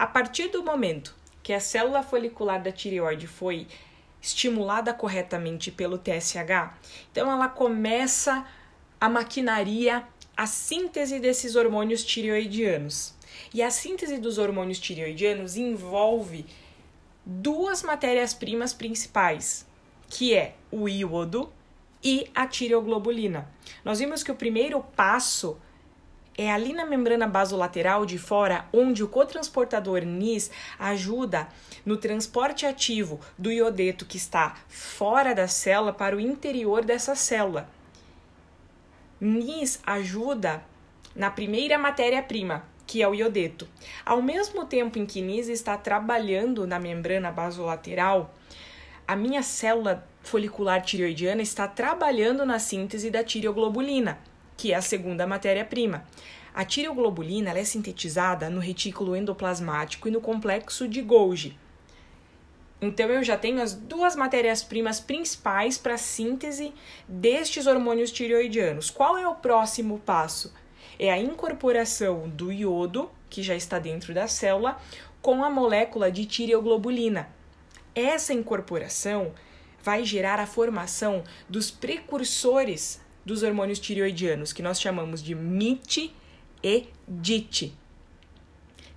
A partir do momento que a célula folicular da tireoide foi estimulada corretamente pelo TSH, então ela começa a maquinaria, a síntese desses hormônios tireoidianos. E a síntese dos hormônios tireoidianos envolve duas matérias-primas principais, que é o iodo e a tireoglobulina. Nós vimos que o primeiro passo é ali na membrana basolateral de fora, onde o cotransportador NIS ajuda no transporte ativo do iodeto que está fora da célula para o interior dessa célula. NIS ajuda na primeira matéria-prima, que é o iodeto. Ao mesmo tempo em que NIS está trabalhando na membrana basolateral, a minha célula folicular tireoidiana está trabalhando na síntese da tireoglobulina que é a segunda matéria-prima. A tireoglobulina é sintetizada no retículo endoplasmático e no complexo de Golgi. Então eu já tenho as duas matérias-primas principais para a síntese destes hormônios tireoidianos. Qual é o próximo passo? É a incorporação do iodo, que já está dentro da célula, com a molécula de tireoglobulina. Essa incorporação vai gerar a formação dos precursores dos hormônios tireoidianos, que nós chamamos de MIT e DIT.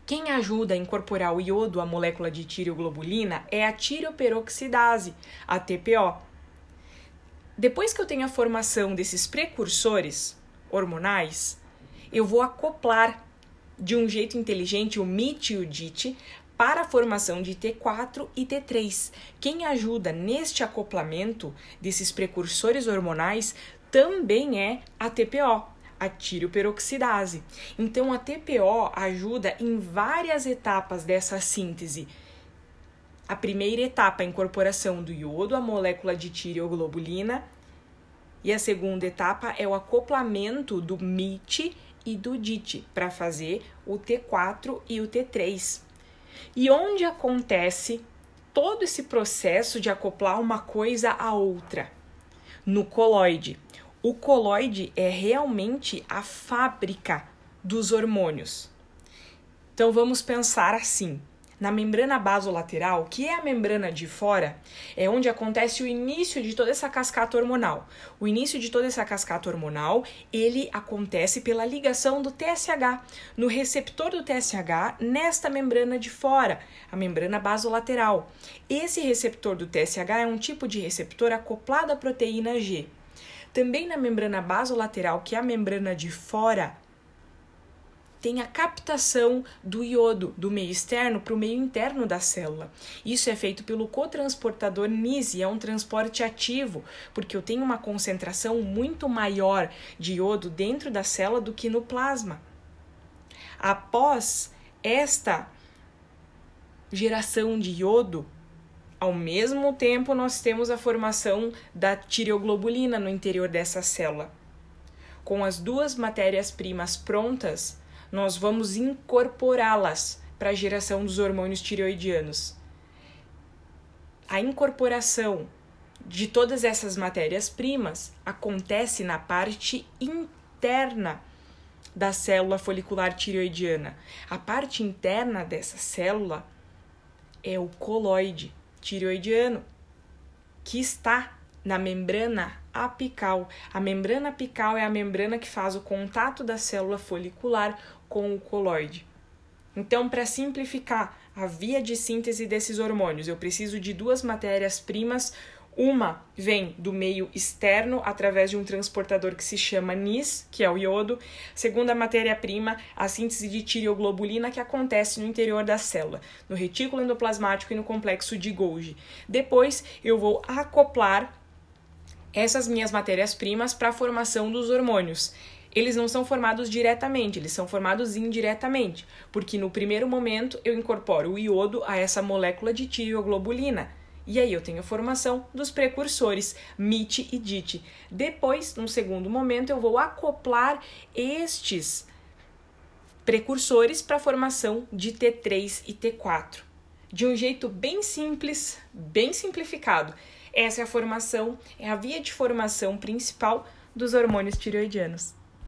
Quem ajuda a incorporar o iodo à molécula de tireoglobulina é a tireoperoxidase, a TPO. Depois que eu tenho a formação desses precursores hormonais, eu vou acoplar de um jeito inteligente o MIT e o DIT para a formação de T4 e T3. Quem ajuda neste acoplamento desses precursores hormonais também é a TPO, a tireoperoxidase. Então a TPO ajuda em várias etapas dessa síntese. A primeira etapa é a incorporação do iodo à molécula de tireoglobulina e a segunda etapa é o acoplamento do MIT e do DIT para fazer o T4 e o T3. E onde acontece todo esse processo de acoplar uma coisa a outra? No coloide. O coloide é realmente a fábrica dos hormônios. Então vamos pensar assim: na membrana basolateral, que é a membrana de fora, é onde acontece o início de toda essa cascata hormonal. O início de toda essa cascata hormonal, ele acontece pela ligação do TSH no receptor do TSH nesta membrana de fora, a membrana basolateral. Esse receptor do TSH é um tipo de receptor acoplado à proteína G. Também na membrana basolateral, que é a membrana de fora, tem a captação do iodo do meio externo para o meio interno da célula. Isso é feito pelo cotransportador NIS e é um transporte ativo, porque eu tenho uma concentração muito maior de iodo dentro da célula do que no plasma. Após esta geração de iodo, ao mesmo tempo, nós temos a formação da tireoglobulina no interior dessa célula. Com as duas matérias-primas prontas, nós vamos incorporá-las para a geração dos hormônios tireoidianos. A incorporação de todas essas matérias-primas acontece na parte interna da célula folicular tireoidiana. A parte interna dessa célula é o coloide tireoidiano, que está na membrana apical. A membrana apical é a membrana que faz o contato da célula folicular com o coloide. Então, para simplificar a via de síntese desses hormônios, eu preciso de duas matérias-primas uma vem do meio externo através de um transportador que se chama NIS, que é o iodo. Segunda matéria-prima, a síntese de tireoglobulina que acontece no interior da célula, no retículo endoplasmático e no complexo de Golgi. Depois eu vou acoplar essas minhas matérias-primas para a formação dos hormônios. Eles não são formados diretamente, eles são formados indiretamente, porque no primeiro momento eu incorporo o iodo a essa molécula de tireoglobulina e aí eu tenho a formação dos precursores MIT e DIT. Depois, num segundo momento, eu vou acoplar estes precursores para a formação de T3 e T4. De um jeito bem simples, bem simplificado. Essa é a formação, é a via de formação principal dos hormônios tireoidianos.